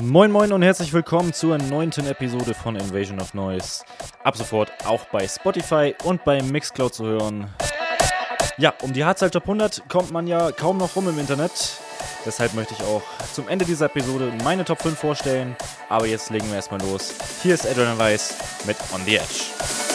Moin Moin und herzlich willkommen zur neunten Episode von Invasion of Noise. Ab sofort auch bei Spotify und bei Mixcloud zu hören. Ja, um die Hardstyle Top 100 kommt man ja kaum noch rum im Internet. Deshalb möchte ich auch zum Ende dieser Episode meine Top 5 vorstellen. Aber jetzt legen wir erstmal los. Hier ist Adrian Weiss mit On the Edge.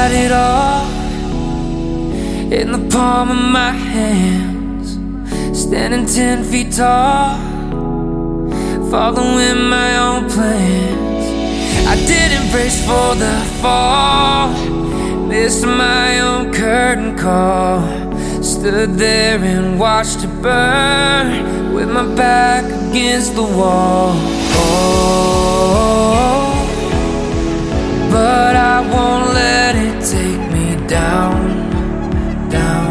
Had it all in the palm of my hands, standing ten feet tall, following my own plans. I didn't brace for the fall, missed my own curtain call. Stood there and watched it burn with my back against the wall. Oh, but I down, down.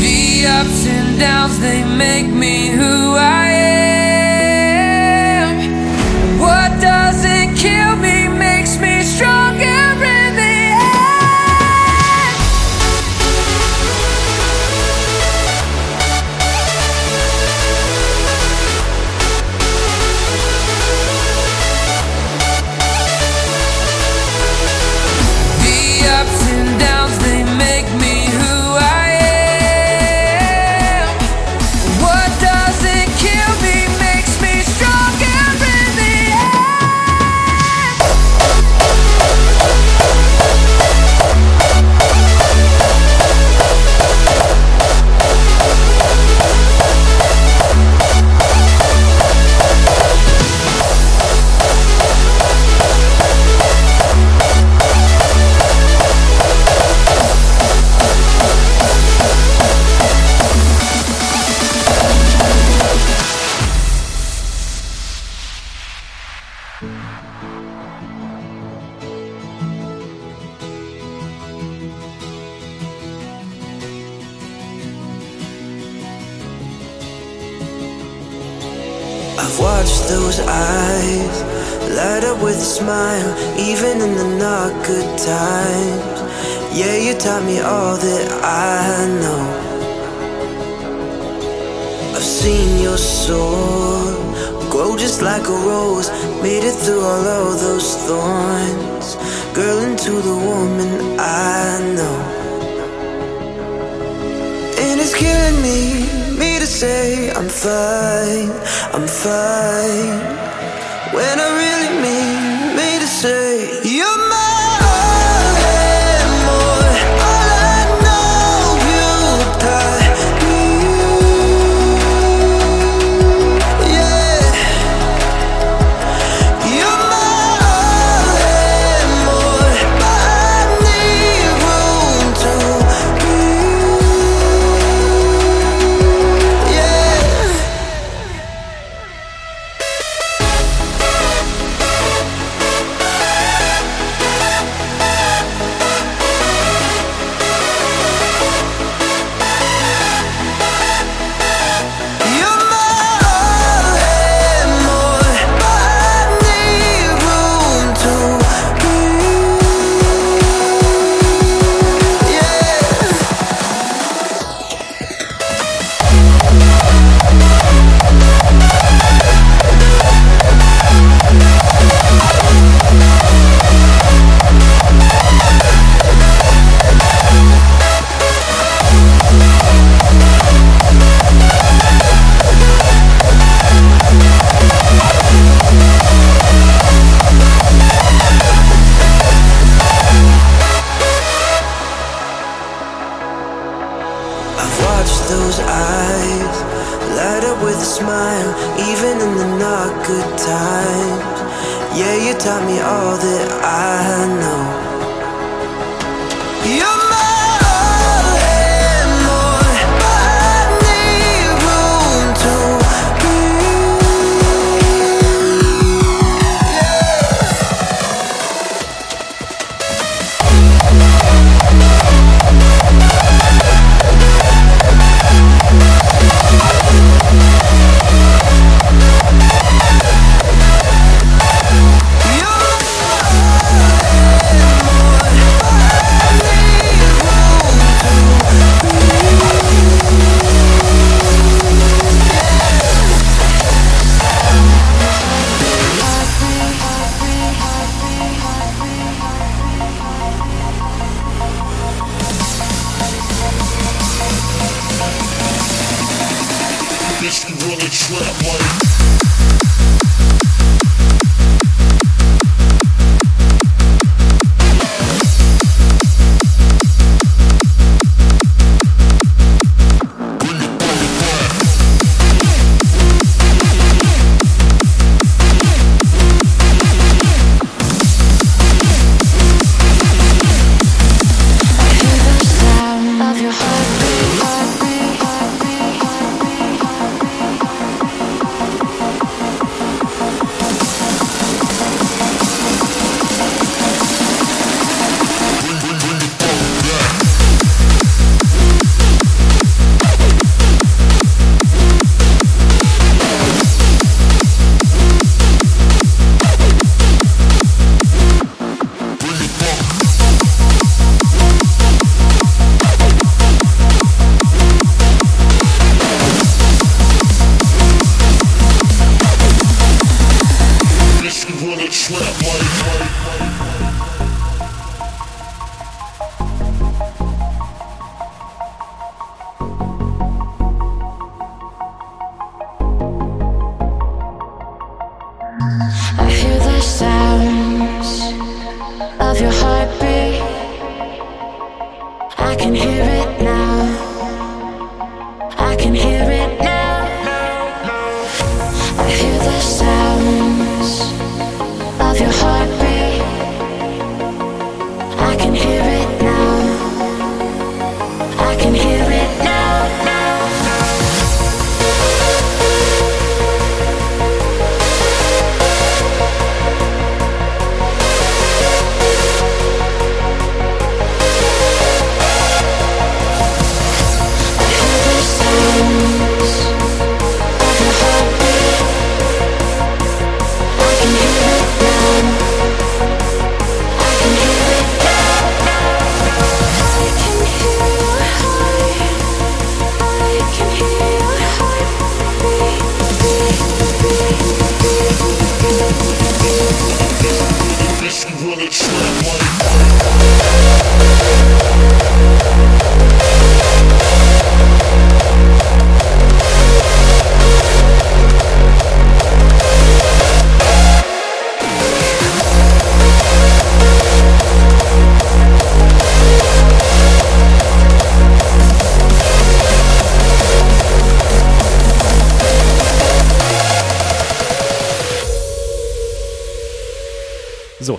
The ups and downs, they make me who I am. I've watched those eyes light up with a smile, even in the not good times. Yeah, you taught me all that I know. I've seen your soul grow just like a rose, made it through all of those thorns. Girl, into the woman I know. And it's killing me, me to say I'm fine, I'm fine. When I really mean me to say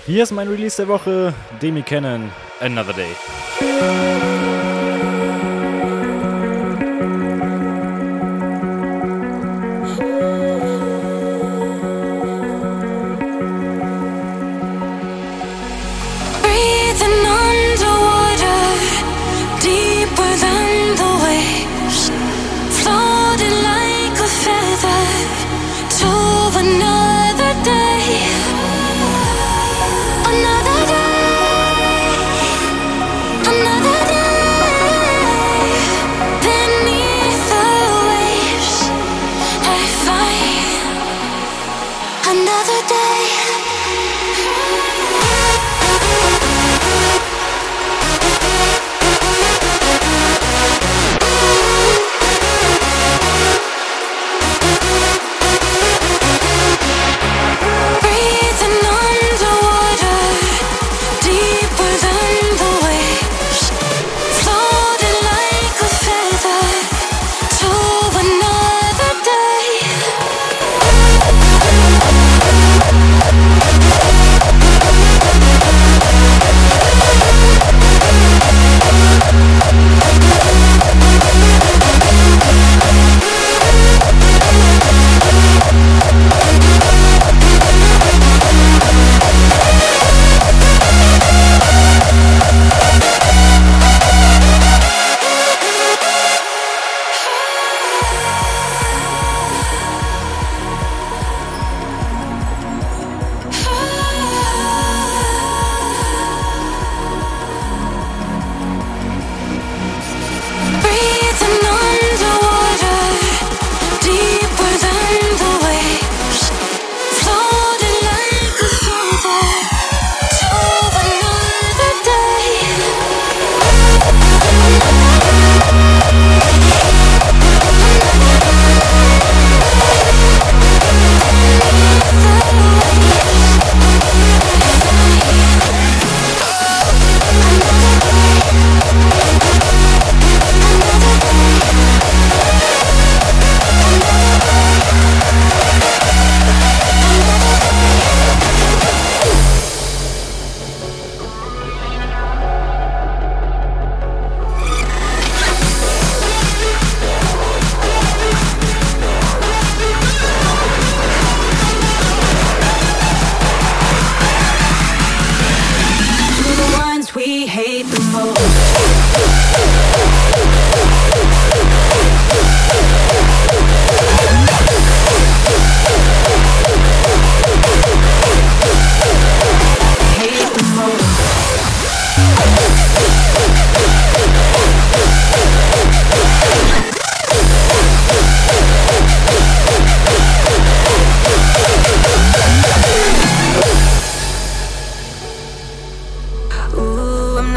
hier ist mein Release der Woche. Demi Cannon, Another Day.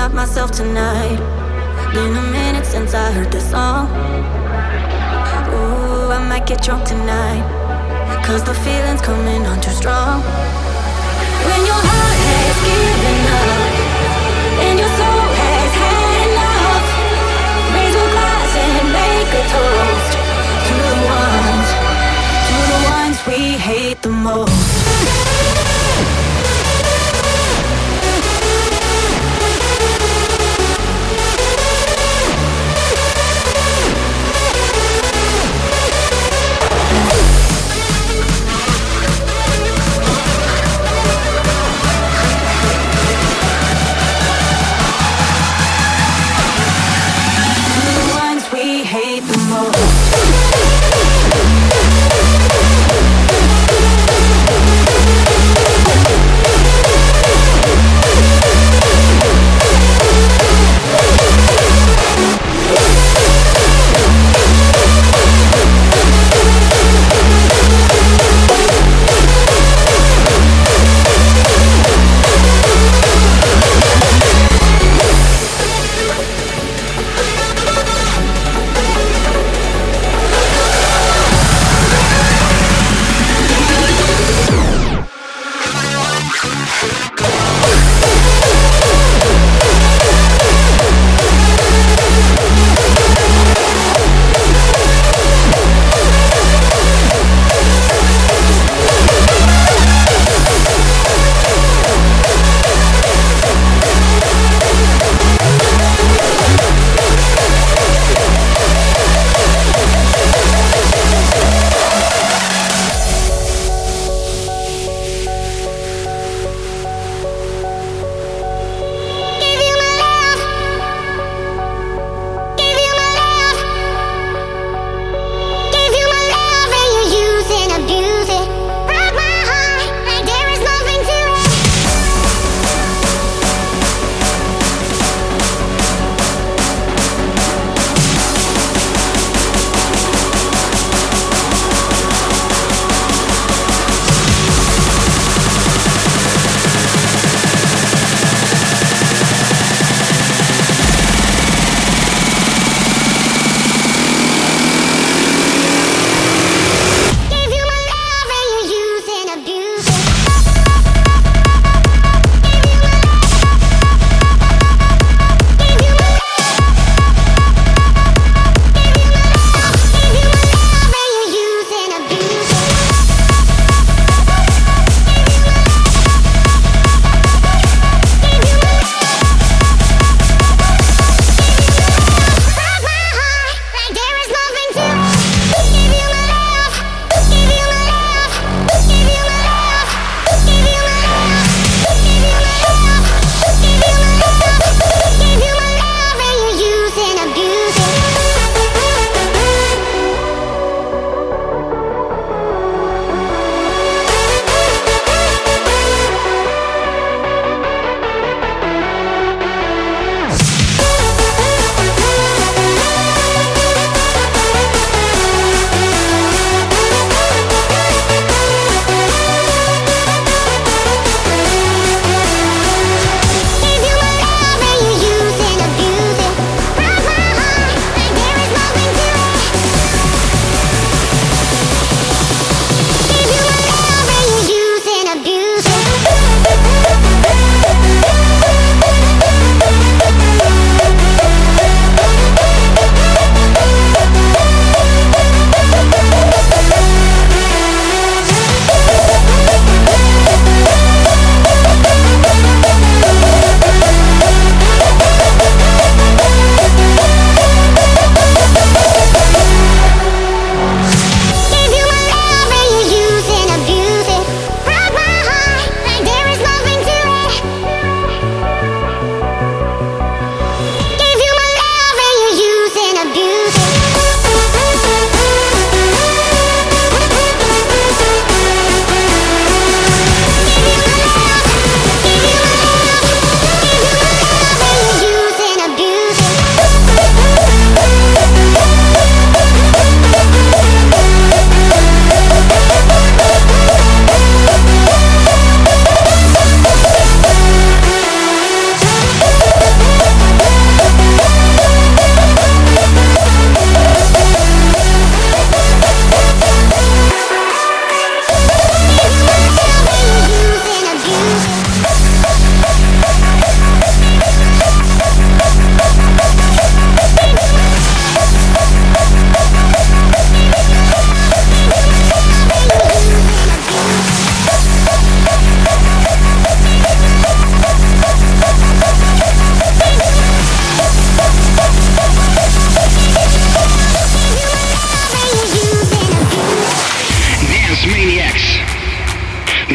Not myself tonight. Been a minute since I heard this song. Ooh, I might get drunk tonight. Cause the feeling's coming on too strong. When your heart has given up and your soul has had enough, raise your glass and make a toast to the ones, to the ones we hate the most.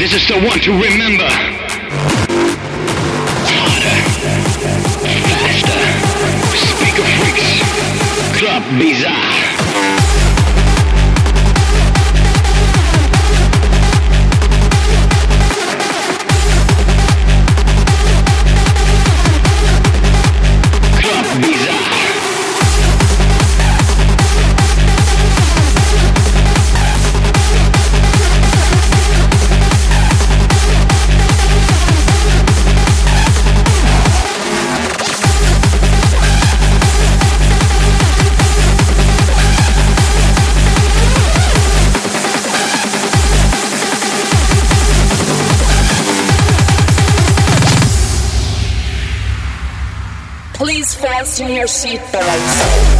This is the one to remember. Harder. Faster. Speaker freaks. Club Bizarre. seat belts.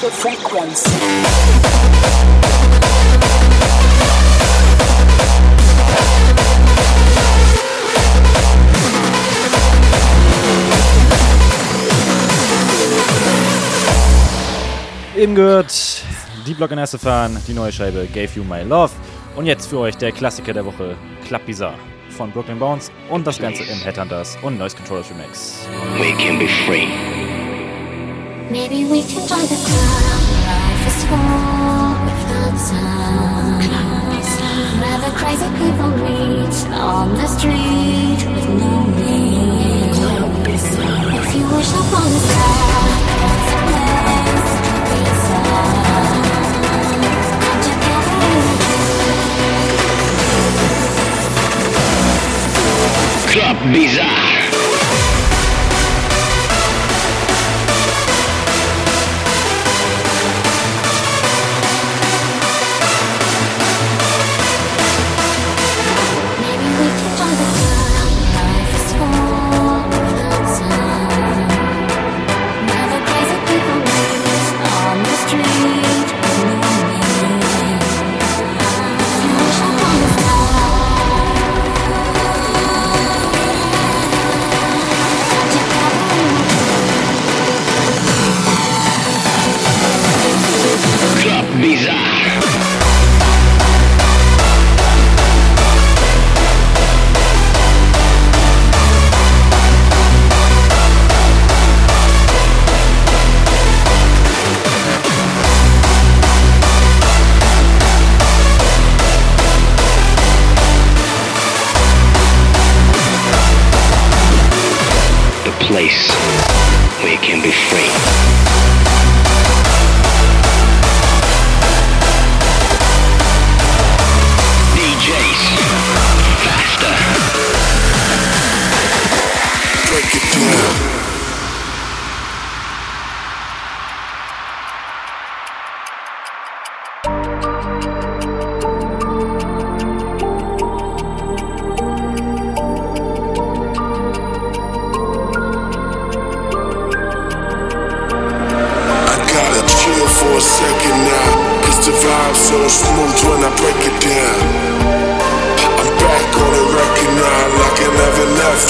the frequency. Eben gehört die Block in Fahren, die neue Scheibe Gave You My Love. Und jetzt für euch der Klassiker der Woche, Club Bizarre von Brooklyn Bounce und das Ganze im Headhunters und Noise Controllers Remix. We can be free. Maybe we can join the club. Life is full without sound. Where the crazy people meet on the street with no name. If you wish upon a star, Bizarre.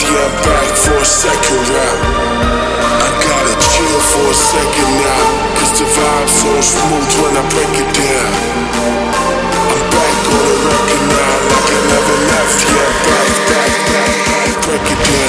Yeah, back for a second round. I gotta chill for a second now. Cause the vibe's so smooth when I break it down. I'm back on the record now, like I never left. Yeah, back, back, back, back. Break it down.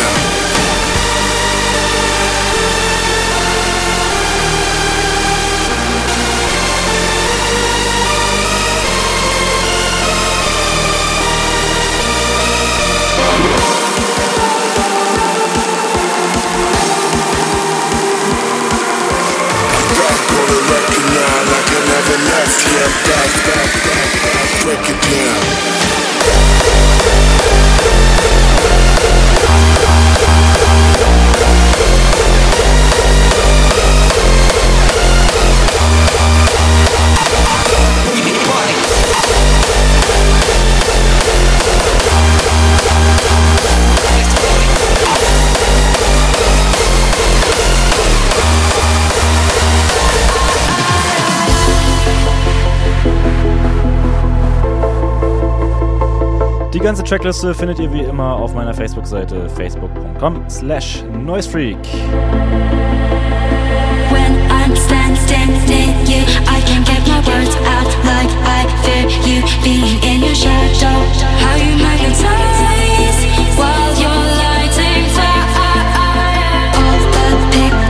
left, yeah, back, back, back, back, break it down. Die ganze Trackliste findet ihr wie immer auf meiner Facebook-Seite facebook.com slash noisefreak. While your lighting fire, all the pictures.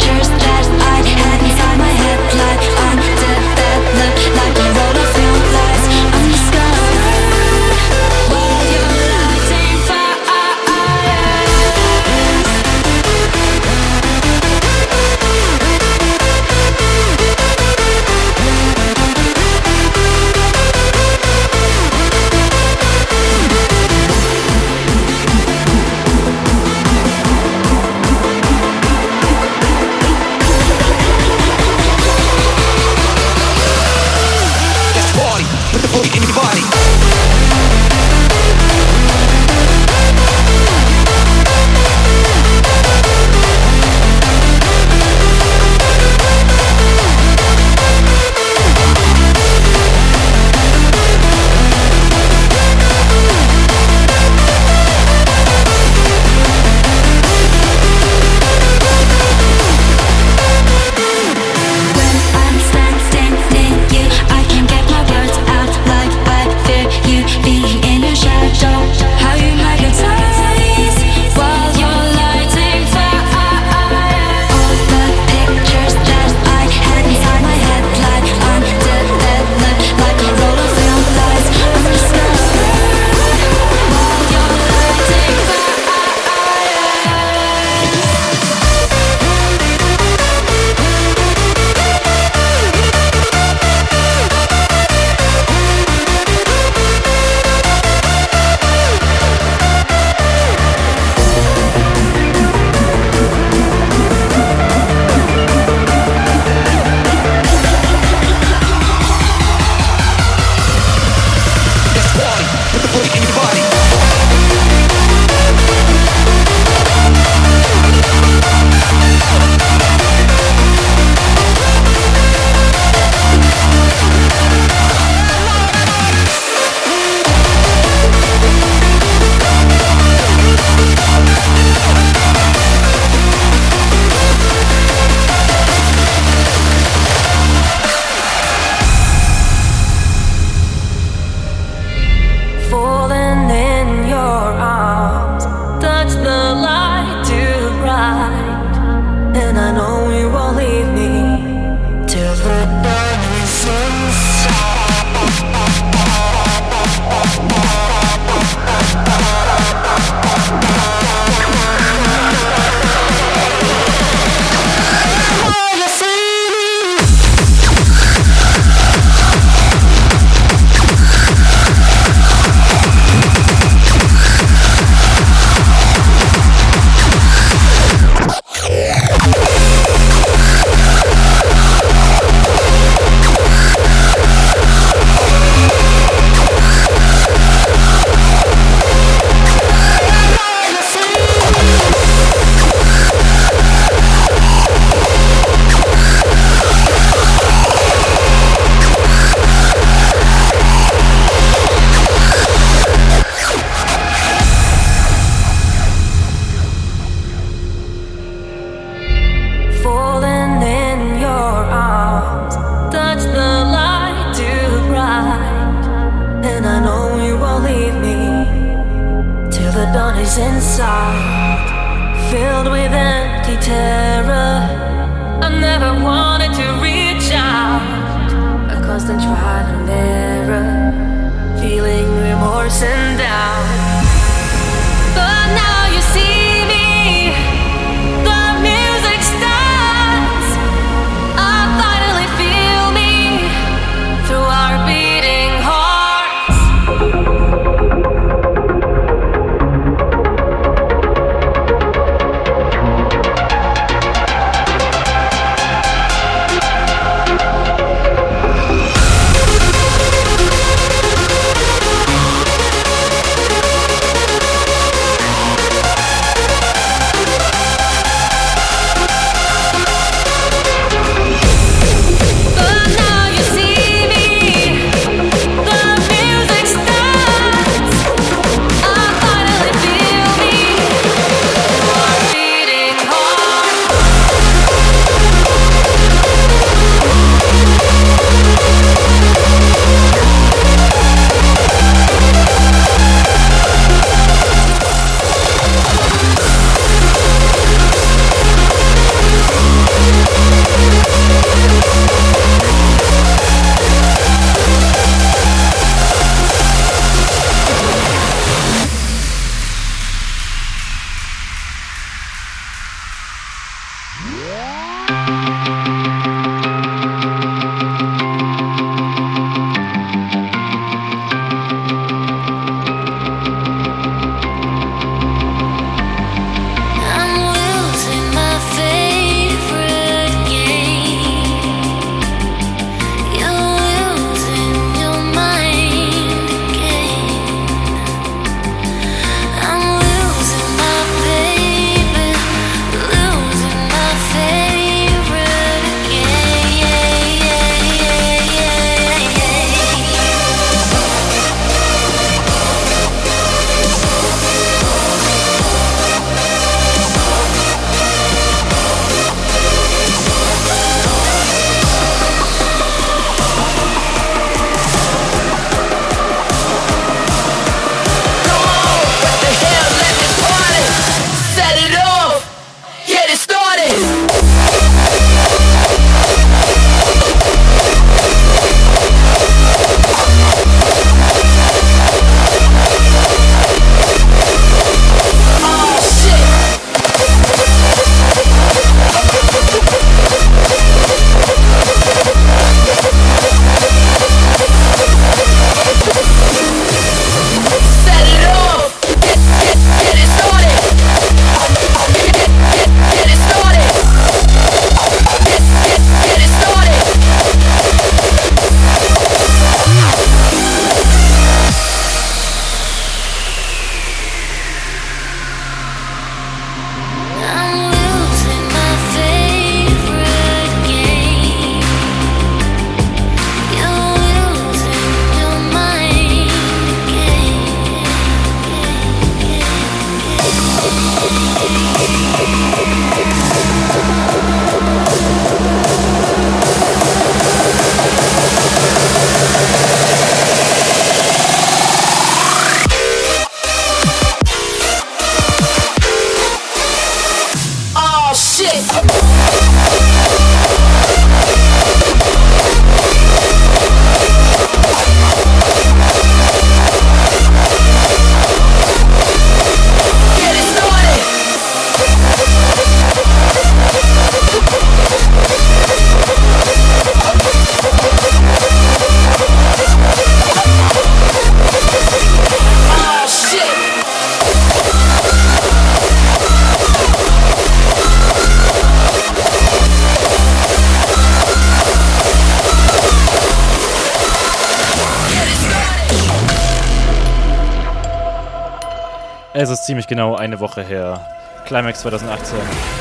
Es ist ziemlich genau eine Woche her. Climax 2018.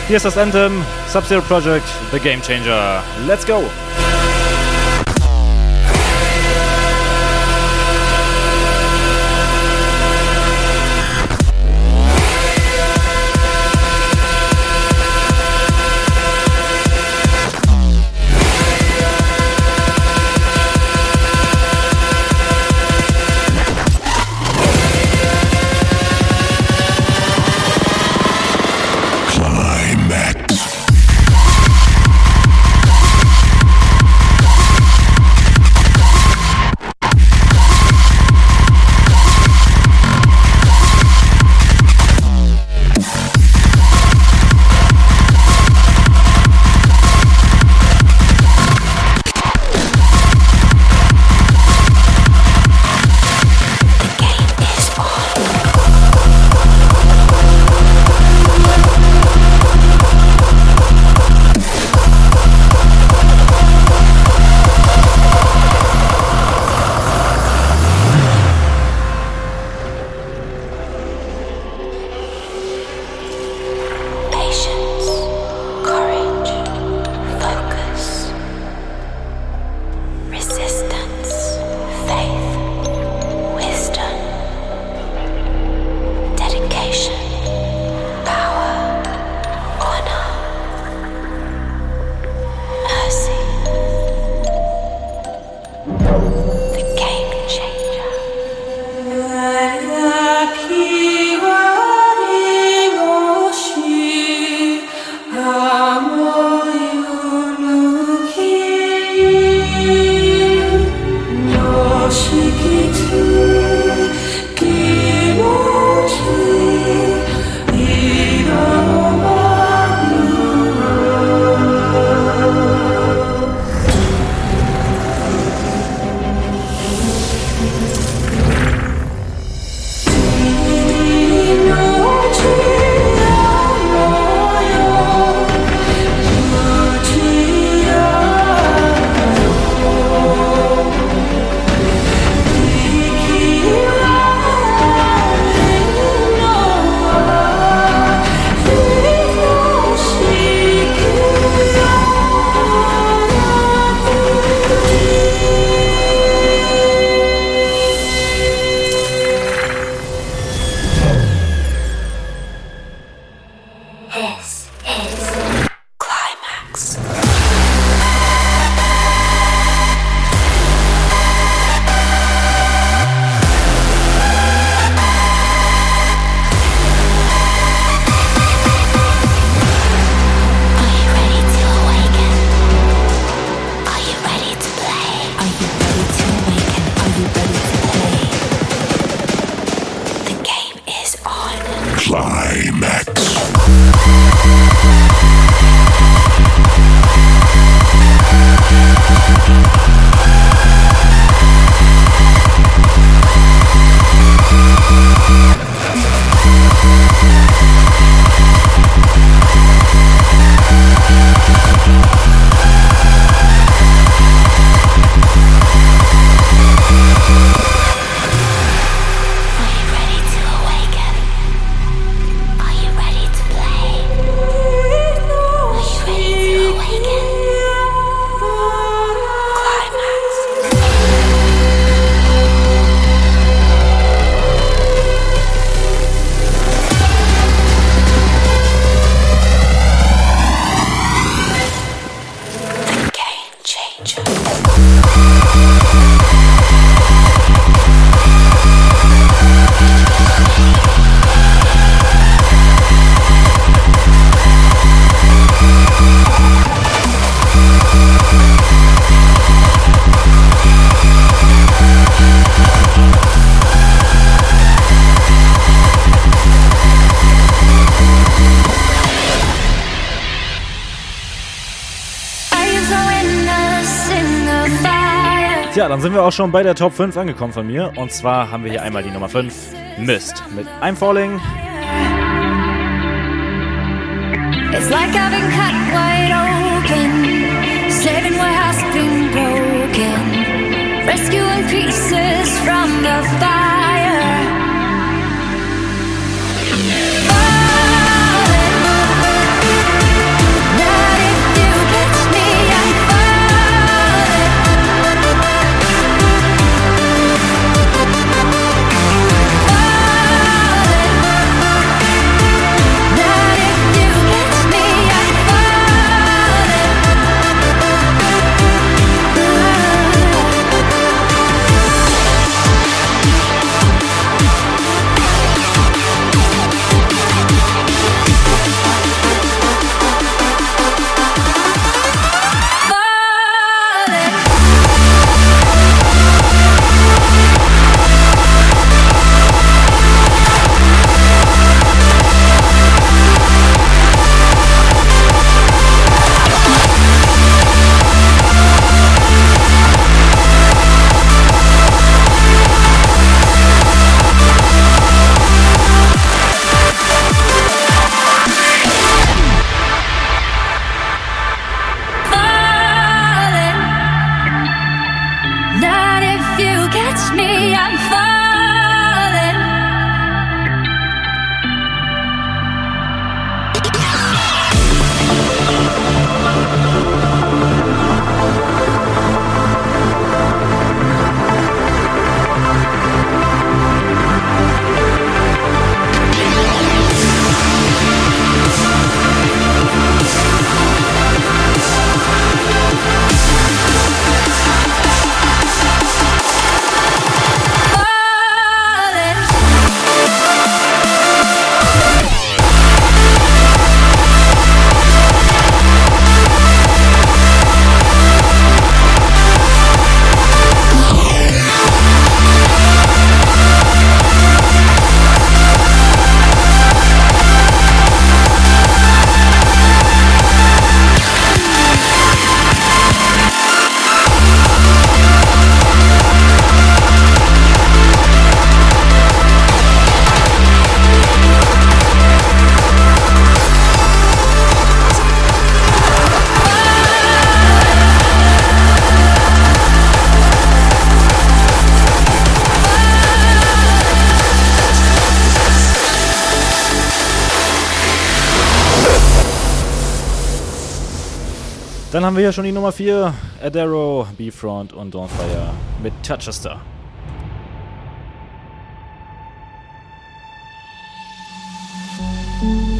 Hier ist das Anthem, Sub-Zero Project, The Game Changer. Let's go! Are schon bei der Top 5 angekommen von mir. Und zwar haben wir hier einmal die Nummer 5, Mist, mit I'm Falling. It's like I've been cut wide open, saving what has been broken, rescuing pieces from the fire. Haben wir hier schon die Nummer 4, Adaro, B-Front und Dawnfire mit Touchester. Come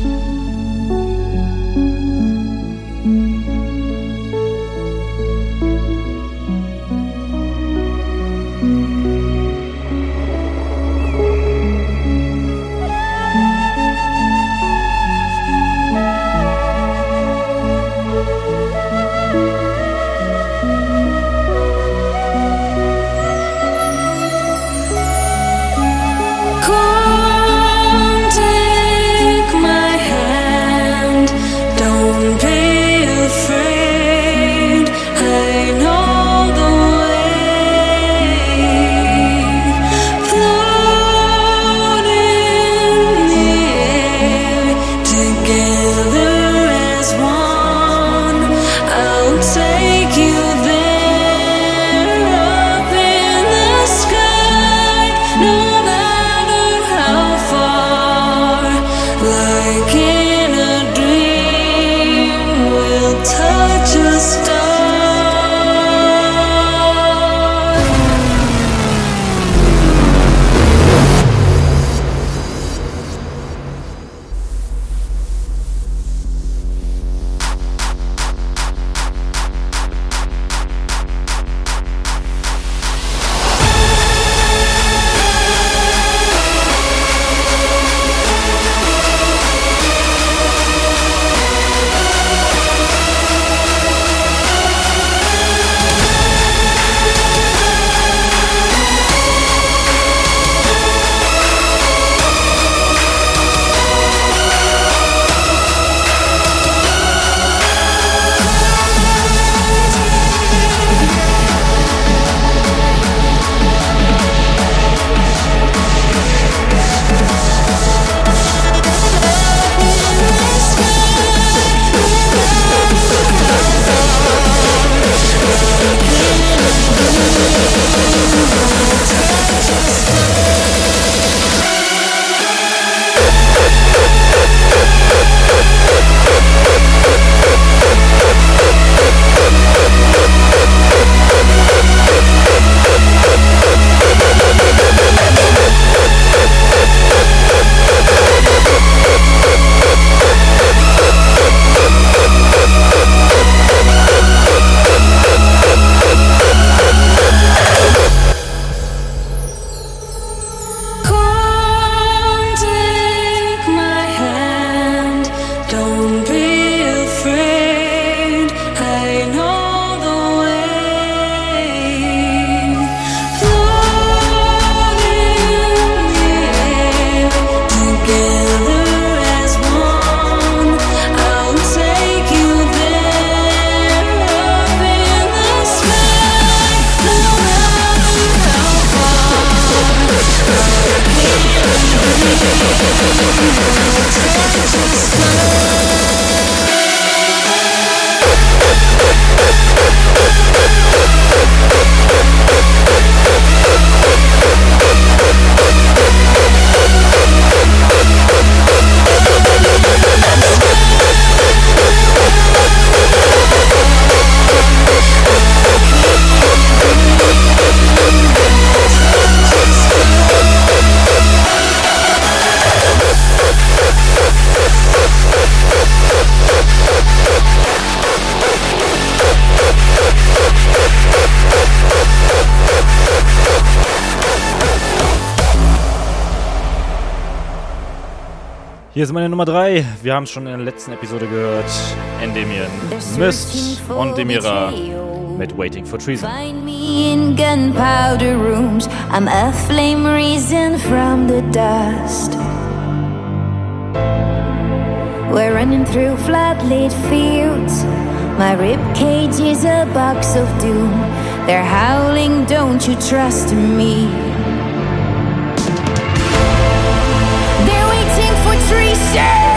Hier ist meine Nummer 3. Wir haben es schon in der letzten Episode gehört. Endymion, Mist und Demira mit Waiting for Treason. Find me in gunpowder rooms. I'm a flame risen from the dust. We're running through floodlit fields. My rib cage is a box of doom. They're howling, don't you trust me? Treason.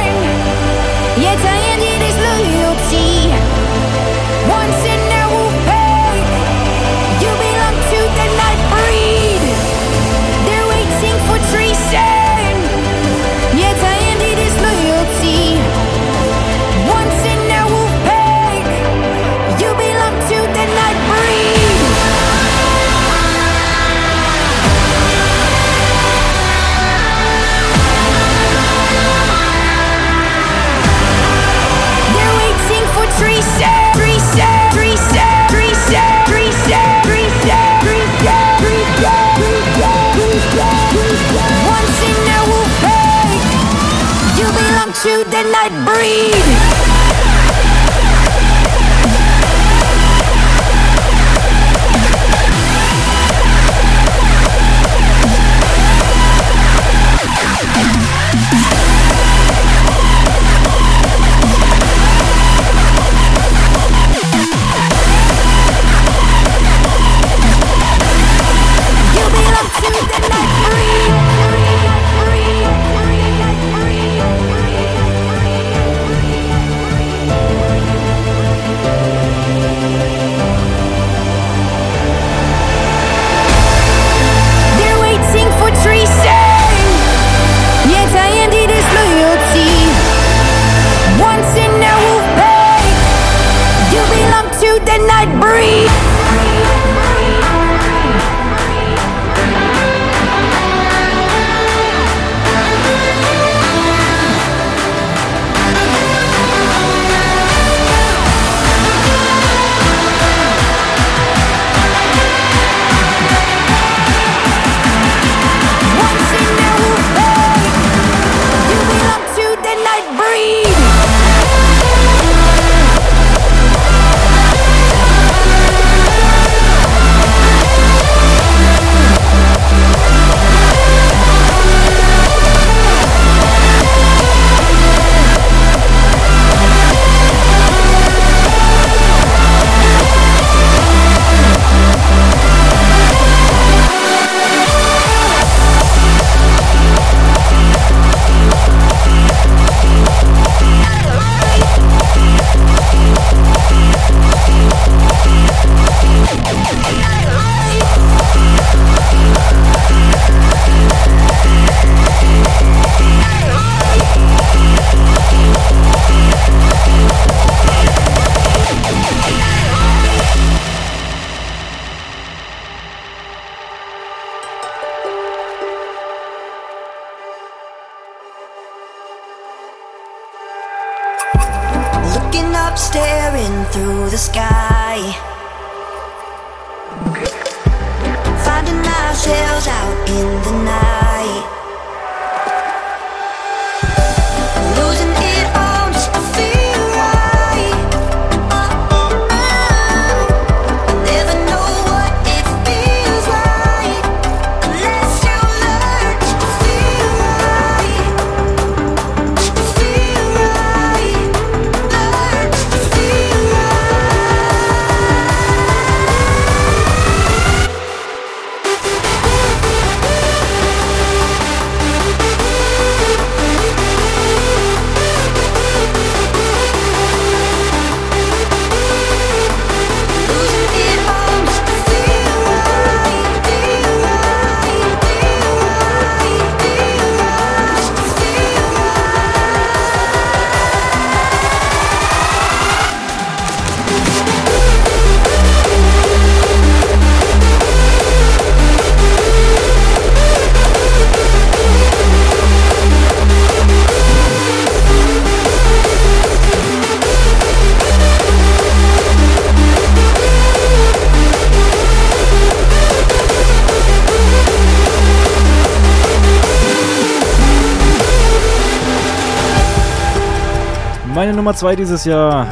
Nummer 2 dieses Jahr: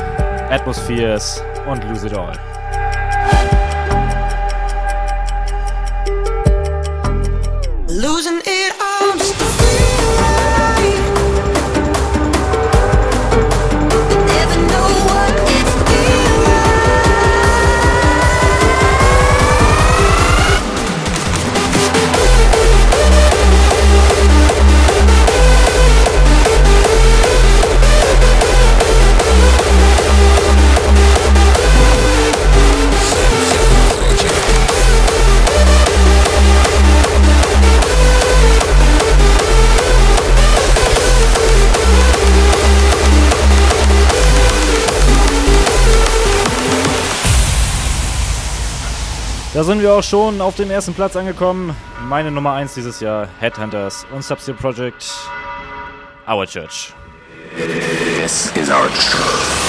Atmospheres und Lose It All. Losing Da sind wir auch schon auf dem ersten Platz angekommen. Meine Nummer 1 dieses Jahr, Headhunters und Substeel Project, Our Church. This is our church.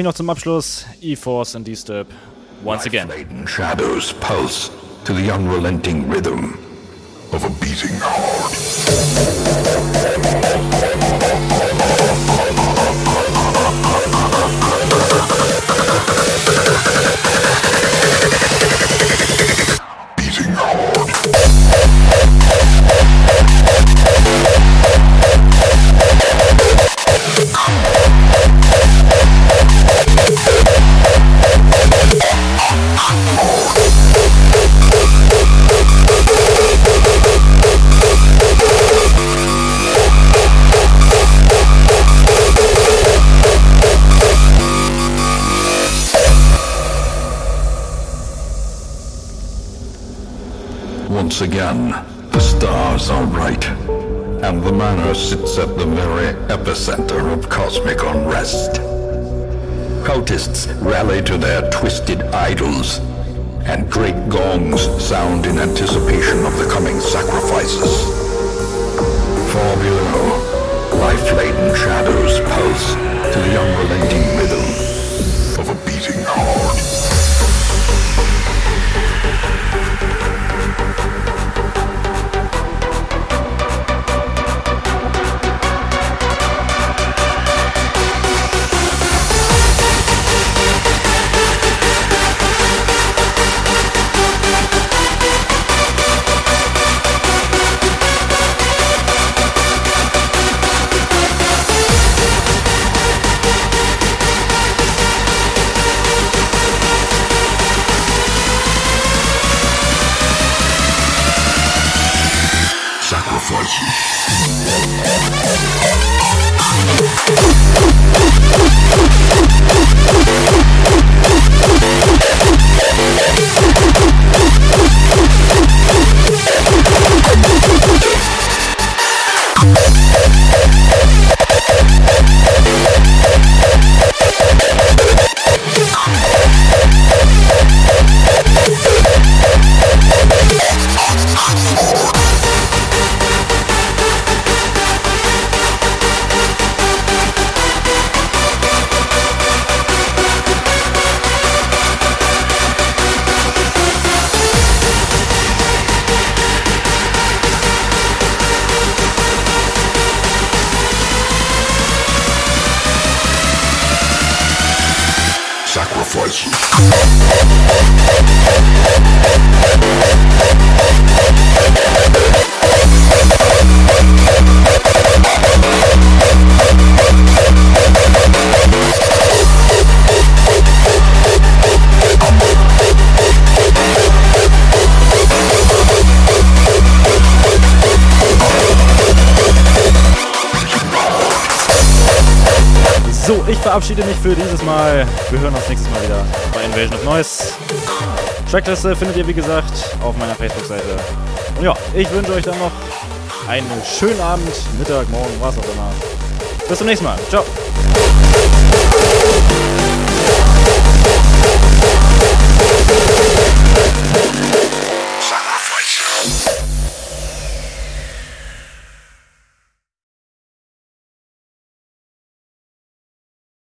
Habe ich noch zum Abschluss. E-Force and Disturb. Once again. Shadows pulse to the unrelenting rhythm of a beating heart. Once again, the stars are right, and the manor sits at the very epicenter of cosmic unrest. Cultists rally to their twisted idols, and great gongs sound in anticipation of the coming sacrifices. Far below, life-laden shadows pulse to the unrelenting rhythm Trackliste findet ihr, wie gesagt, auf meiner Facebook-Seite. Und ja, ich wünsche euch dann noch einen schönen Abend, Mittag, Morgen, was auch immer. Bis zum nächsten Mal. Ciao.